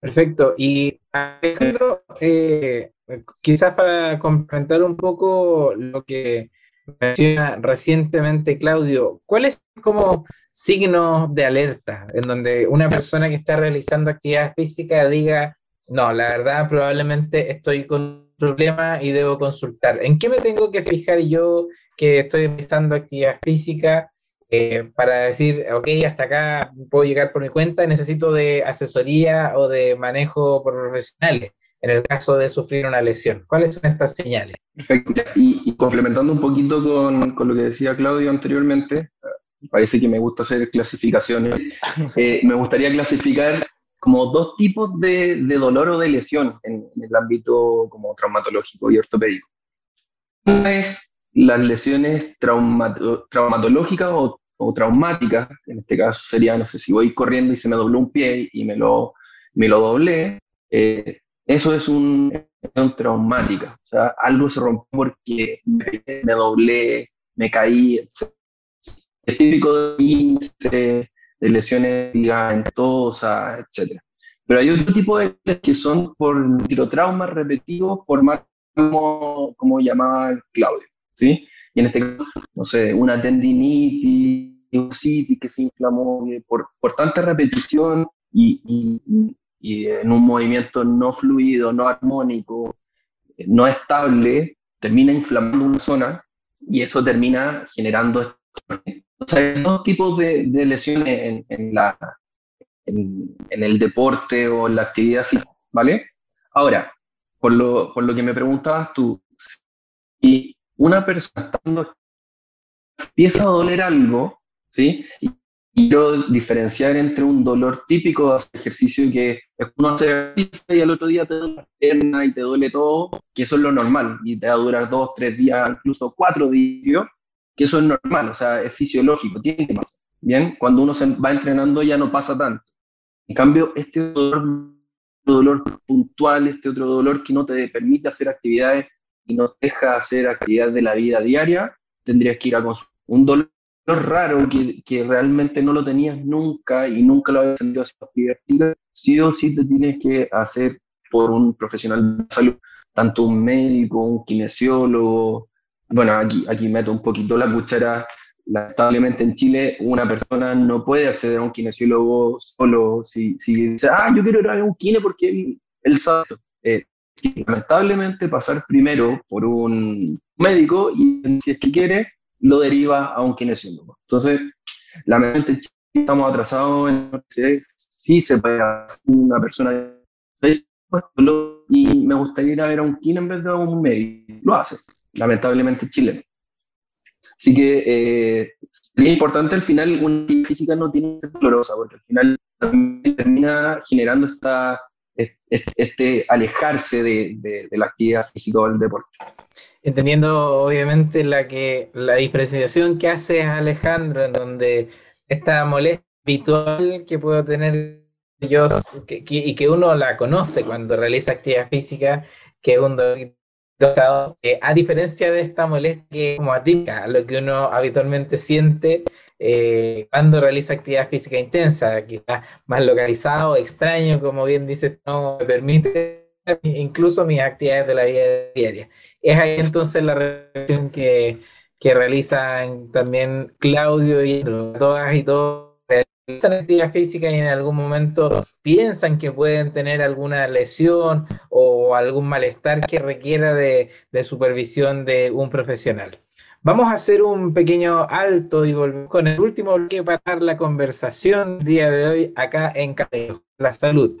Perfecto. Y Alejandro, eh, quizás para complementar un poco lo que menciona recientemente Claudio, ¿cuáles son como signos de alerta en donde una persona que está realizando actividad física diga, no, la verdad probablemente estoy con problema y debo consultar. ¿En qué me tengo que fijar yo que estoy realizando actividad física eh, para decir, ok, hasta acá puedo llegar por mi cuenta, necesito de asesoría o de manejo por profesionales en el caso de sufrir una lesión? ¿Cuáles son estas señales? Perfecto. Y, complementando un poquito con, con, lo que decía Claudio anteriormente, parece que me gusta hacer clasificaciones. Eh, me gustaría clasificar como dos tipos de, de dolor o de lesión en, el ámbito como traumatológico y ortopédico. Una es las lesiones traumatológicas o, o, traumáticas, en este caso sería, no sé, si voy corriendo y se me dobló un pie y me lo, me lo doblé, eh, eso es un, lesión traumática, o sea, algo se rompió porque me, me doblé, me caí, etc. Es típico de 15, de lesiones ligamentosas, etc. Pero hay otro tipo de lesiones que son por microtraumas repetitivos, por más como, como llamaba Claudio, ¿sí? Y en este caso, no sé, una tendinitis, que se inflamó por, por tanta repetición y, y, y, en un movimiento no fluido, no armónico, no estable, termina inflamando una zona y eso termina generando hay dos tipos de, lesiones en, la, en, el deporte o en la actividad física, ¿vale? Ahora, por lo, por lo que me preguntabas tú, si una persona empieza a doler algo, ¿sí? Y quiero diferenciar entre un dolor típico de ejercicio que uno hace y al otro día te duele la pierna y te duele todo, que eso es lo normal y te va a durar dos, tres días, incluso cuatro días, que eso es normal, o sea, es fisiológico, tiene pasar. Bien, cuando uno se va entrenando ya no pasa tanto. En cambio, este dolor, puntual, este otro dolor que no te permite hacer actividades y no te deja hacer actividades de la vida diaria, tendrías que ir a consultar. Un dolor raro que, que, realmente no lo tenías nunca y nunca lo habías sentido así, sí o sí te tienes que hacer por un profesional de salud, tanto un médico, un kinesiólogo. Bueno, aquí, aquí meto un poquito la cuchara. Lamentablemente en Chile una persona no puede acceder a un kinesiólogo solo si, si dice, ah, yo quiero ir a un kine porque él, él sabe. Eh, lamentablemente pasar primero por un médico y si es que quiere, lo deriva a un kinesiólogo. Entonces, lamentablemente estamos atrasados en sí se puede hacer una persona y me gustaría ir a ver a un kine en vez de a un médico. Lo hace, lamentablemente chileno. Así que eh, es importante al final, una física no tiene que ser dolorosa, porque al final también termina generando esta este, alejarse de, la actividad física o del deporte. Entendiendo obviamente la, que, la diferenciación que hace Alejandro, en donde esta molestia habitual que puedo tener yo y que uno la conoce cuando realiza actividad física, que es un dolor eh, a diferencia de esta molestia que es como atípica, lo que uno habitualmente siente eh, cuando realiza actividad física intensa, quizás más localizado, extraño, como bien dices, no me permite incluso mis actividades de la vida diaria. Es ahí entonces la reflexión que, que realizan también Claudio y todas y todos realizan actividad física y en algún momento piensan que pueden tener alguna lesión o algún malestar que requiera de, de supervisión de un profesional. Vamos a hacer un pequeño alto y volver con el último bloque para la conversación día de hoy acá en Caleo, la salud.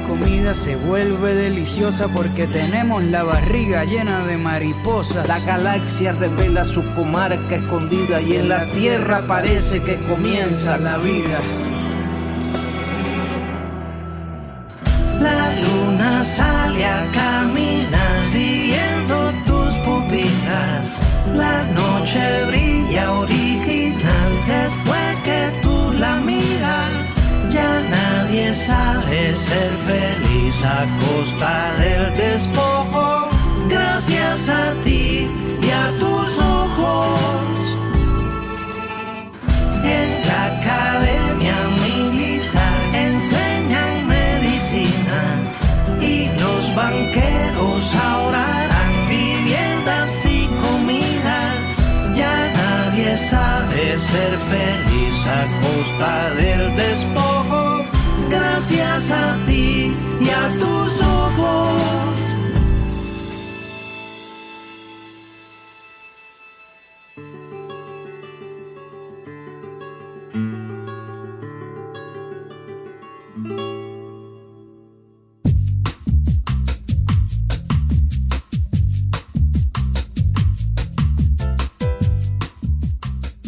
comida se vuelve deliciosa porque tenemos la barriga llena de mariposas. La galaxia revela su comarca escondida y en la tierra parece que comienza la vida. Nadie sabe ser feliz a costa del despojo. Gracias a ti y a tus ojos. En la academia militar enseñan medicina y los banqueros ahora dan viviendas y comidas. Ya nadie sabe ser feliz a costa del despojo, gracias a ti y a tus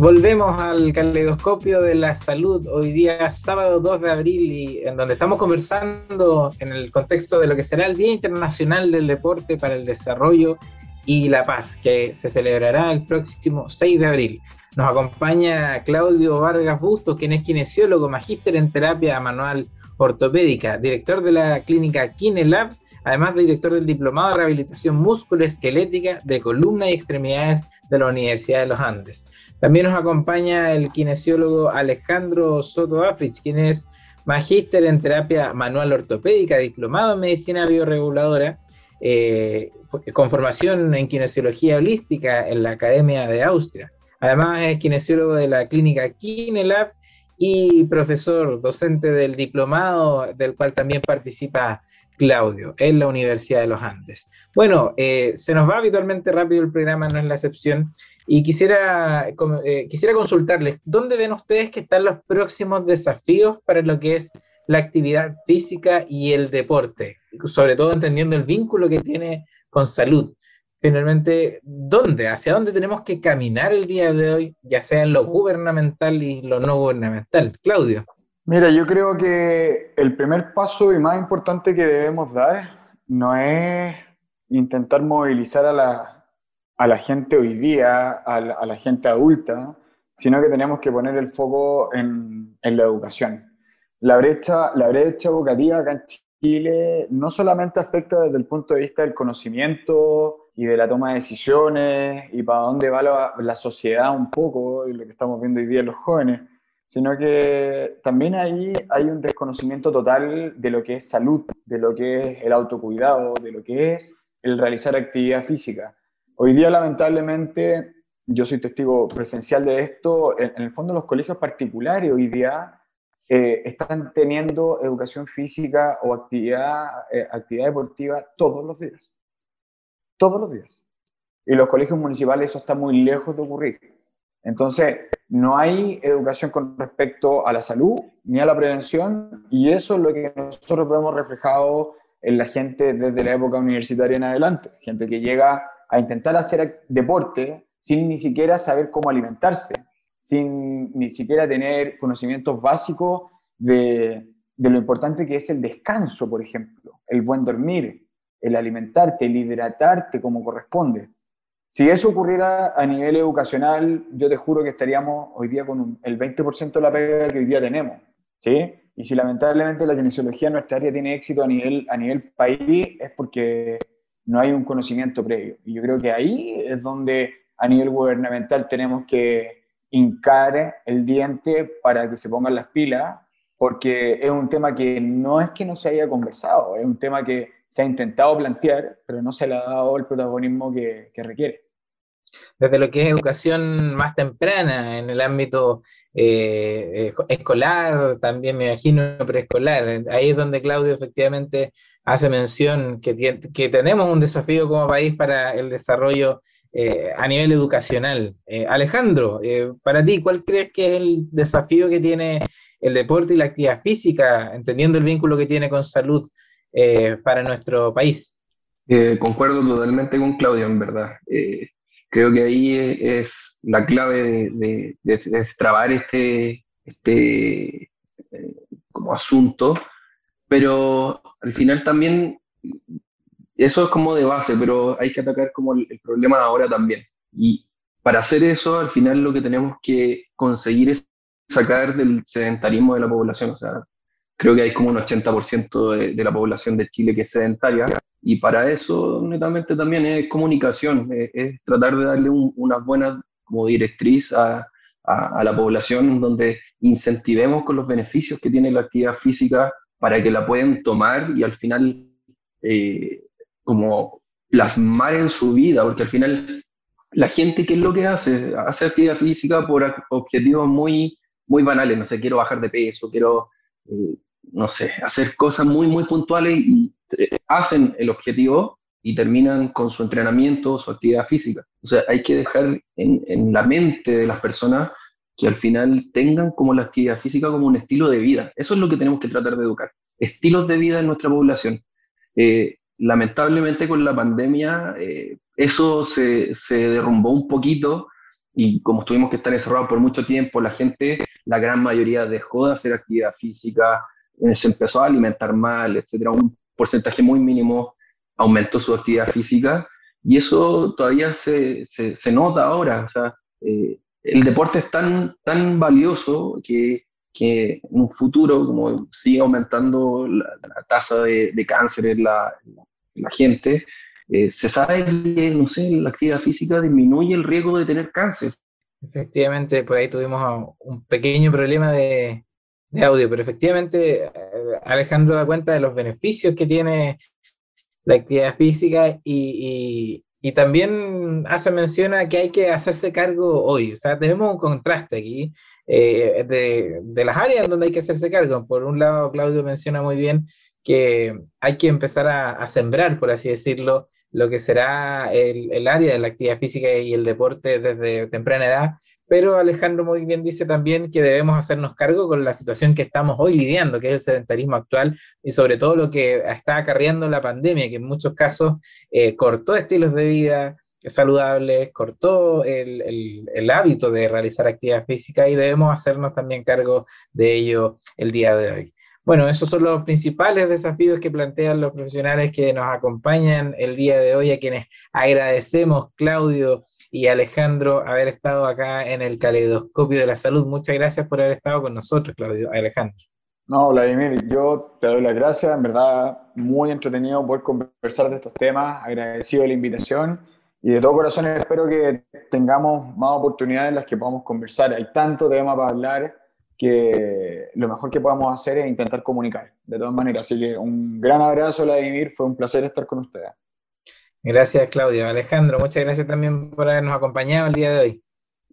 Volvemos al caleidoscopio de la salud hoy día, sábado 2 de abril, y en donde estamos conversando en el contexto de lo que será el Día Internacional del Deporte para el Desarrollo y la Paz, que se celebrará el próximo 6 de abril. Nos acompaña Claudio Vargas Bustos, quien es kinesiólogo, magíster en terapia manual ortopédica, director de la clínica KineLab, además de director del Diplomado de Rehabilitación Músculo-Esquelética de Columna y Extremidades de la Universidad de los Andes. También nos acompaña el kinesiólogo Alejandro Soto Africh, quien es magíster en terapia manual ortopédica, diplomado en medicina bioreguladora, eh, con formación en kinesiología holística en la Academia de Austria. Además es kinesiólogo de la clínica Kinelab y profesor docente del diplomado, del cual también participa Claudio, en la Universidad de los Andes. Bueno, eh, se nos va habitualmente rápido el programa, no es la excepción, y quisiera, eh, quisiera consultarles, ¿dónde ven ustedes que están los próximos desafíos para lo que es la actividad física y el deporte? Sobre todo entendiendo el vínculo que tiene con salud. Finalmente, ¿dónde? ¿Hacia dónde tenemos que caminar el día de hoy, ya sea en lo gubernamental y lo no gubernamental? Claudio. Mira, yo creo que el primer paso y más importante que debemos dar no es intentar movilizar a la, a la gente hoy día, a la, gente adulta, sino que tenemos que poner el foco en, en, la educación. La brecha, la brecha educativa acá en Chile no solamente afecta desde el punto de vista del conocimiento y de la toma de decisiones y para dónde va la, la sociedad un poco, y lo que estamos viendo hoy día los jóvenes, sino que también ahí hay un desconocimiento total de lo que es salud, de lo que es el autocuidado, de lo que es el realizar actividad física. Hoy día, lamentablemente, yo soy testigo presencial de esto, en, el fondo los colegios particulares hoy día eh, están teniendo educación física o actividad, eh, actividad deportiva todos los días. Todos los días. Y los colegios municipales eso está muy lejos de ocurrir. Entonces, no hay educación con respecto a la salud ni a la prevención y eso es lo que nosotros vemos reflejado en la gente desde la época universitaria en adelante. Gente que llega a intentar hacer deporte sin ni siquiera saber cómo alimentarse, sin ni siquiera tener conocimientos básicos de, lo importante que es el descanso, por ejemplo, el buen dormir, el alimentarte, el hidratarte como corresponde. Si eso ocurriera a nivel educacional, yo te juro que estaríamos hoy día con el 20% de la pega que hoy día tenemos. ¿sí? Y si lamentablemente la kinesiología en nuestra área tiene éxito a nivel, a nivel país, es porque no hay un conocimiento previo. Y yo creo que ahí es donde a nivel gubernamental tenemos que hincar el diente para que se pongan las pilas, porque es un tema que no es que no se haya conversado, es un tema que se ha intentado plantear, pero no se le ha dado el protagonismo que, que requiere desde lo que es educación más temprana en el ámbito eh, escolar, también me imagino preescolar. Ahí es donde Claudio efectivamente hace mención que, que tenemos un desafío como país para el desarrollo eh, a nivel educacional. Eh, Alejandro, para ti, ¿cuál crees que es el desafío que tiene el deporte y la actividad física, entendiendo el vínculo que tiene con salud para nuestro país? concuerdo totalmente con Claudio, en verdad. Creo que ahí es la clave de, de, trabar este, este eh, como asunto, pero al final también eso es como de base, pero hay que atacar como el, problema ahora también. Y para hacer eso, al final lo que tenemos que conseguir es sacar del sedentarismo de la población. O sea, creo que hay como un 80% de, de la población de Chile que es sedentaria y para eso, netamente, también es comunicación, es, tratar de darle una buena como directriz a, a, la población donde incentivemos con los beneficios que tiene la actividad física para que la puedan tomar y al final eh, como plasmar en su vida, porque al final la gente, ¿qué es lo que hace? Hace actividad física por objetivos muy, muy banales, no sé, quiero bajar de peso, quiero, eh, no sé, hacer cosas muy, muy puntuales y hacen el objetivo y terminan con su entrenamiento, su actividad física. O sea, hay que dejar en, la mente de las personas que al final tengan como la actividad física como un estilo de vida. Eso es lo que tenemos que tratar de educar. Estilos de vida en nuestra población. Eh, lamentablemente con la pandemia eh, eso se, derrumbó un poquito y como tuvimos que estar encerrados por mucho tiempo, la gente, la gran mayoría dejó de hacer actividad física, eh, se empezó a alimentar mal, etcétera. Porcentaje muy mínimo aumentó su actividad física y eso todavía se, se, nota ahora. O sea, eh, el deporte es tan, tan valioso que, que, en un futuro, como sigue aumentando la, tasa de, de, cáncer en la, la gente, eh, se sabe que, no sé, la actividad física disminuye el riesgo de tener cáncer. Efectivamente, por ahí tuvimos un pequeño problema de, de audio, pero efectivamente eh, Alejandro da cuenta de los beneficios que tiene la actividad física y, y, también hace mención a que hay que hacerse cargo hoy. O sea, tenemos un contraste aquí eh, de, de, las áreas donde hay que hacerse cargo. Por un lado, Claudio menciona muy bien que hay que empezar a, a sembrar, por así decirlo, lo que será el, el, área de la actividad física y el deporte desde temprana edad, pero Alejandro muy bien dice también que debemos hacernos cargo con la situación que estamos hoy lidiando, que es el sedentarismo actual y sobre todo lo que está acarreando la pandemia, que en muchos casos eh, cortó estilos de vida saludables, cortó el, el, hábito de realizar actividad física y debemos hacernos también cargo de ello el día de hoy. Bueno, esos son los principales desafíos que plantean los profesionales que nos acompañan el día de hoy, a quienes agradecemos, Claudio y Alejandro, haber estado acá en el caleidoscopio de la salud. Muchas gracias por haber estado con nosotros, Claudio, Alejandro. No, Vladimir, yo te doy las gracias, en verdad muy entretenido poder conversar de estos temas, agradecido de la invitación y de todo corazón espero que tengamos más oportunidades en las que podamos conversar. Hay tanto tema para hablar que lo mejor que podamos hacer es intentar comunicar, de todas maneras. Así que un gran abrazo, Vladimir, fue un placer estar con ustedes. Gracias, Claudio. Alejandro, muchas gracias también por habernos acompañado el día de hoy.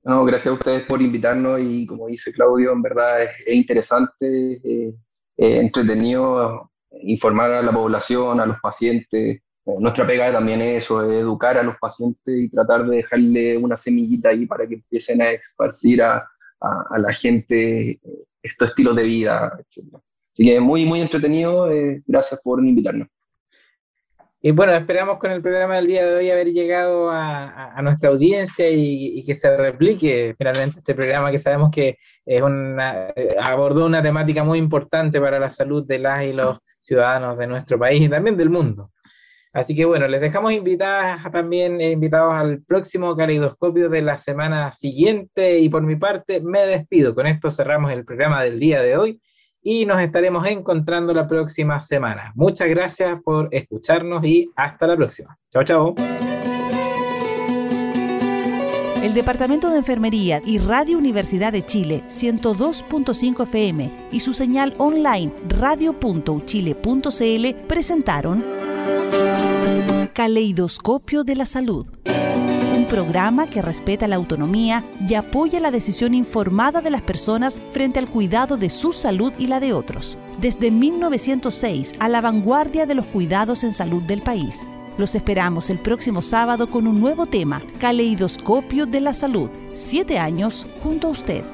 No, gracias a ustedes por invitarnos y como dice Claudio, en verdad es, interesante, eh, entretenido informar a la población, a los pacientes. nuestra pega también es eso, educar a los pacientes y tratar de dejarle una semillita ahí para que empiecen a esparcir a, a, la gente eh, estos estilos de vida, etc. Así que muy, muy entretenido. Eh, gracias por invitarnos. Y bueno, esperamos con el programa del día de hoy haber llegado a, a nuestra audiencia y, y, que se replique finalmente este programa que sabemos que es una, eh, abordó una temática muy importante para la salud de las y los ciudadanos de nuestro país y también del mundo. Así que bueno, les dejamos invitadas también eh, invitados al próximo caleidoscopio de la semana siguiente y por mi parte me despido. Con esto cerramos el programa del día de hoy y nos estaremos encontrando la próxima semana. Muchas gracias por escucharnos y hasta la próxima. Chao, chao. El Departamento de Enfermería y Radio Universidad de Chile 102.5 FM y su señal online radio.uchile.cl presentaron Caleidoscopio de la Salud. Programa que respeta la autonomía y apoya la decisión informada de las personas frente al cuidado de su salud y la de otros. Desde 1906 a la vanguardia de los cuidados en salud del país. Los esperamos el próximo sábado con un nuevo tema, Caleidoscopio de la Salud. Siete años junto a usted.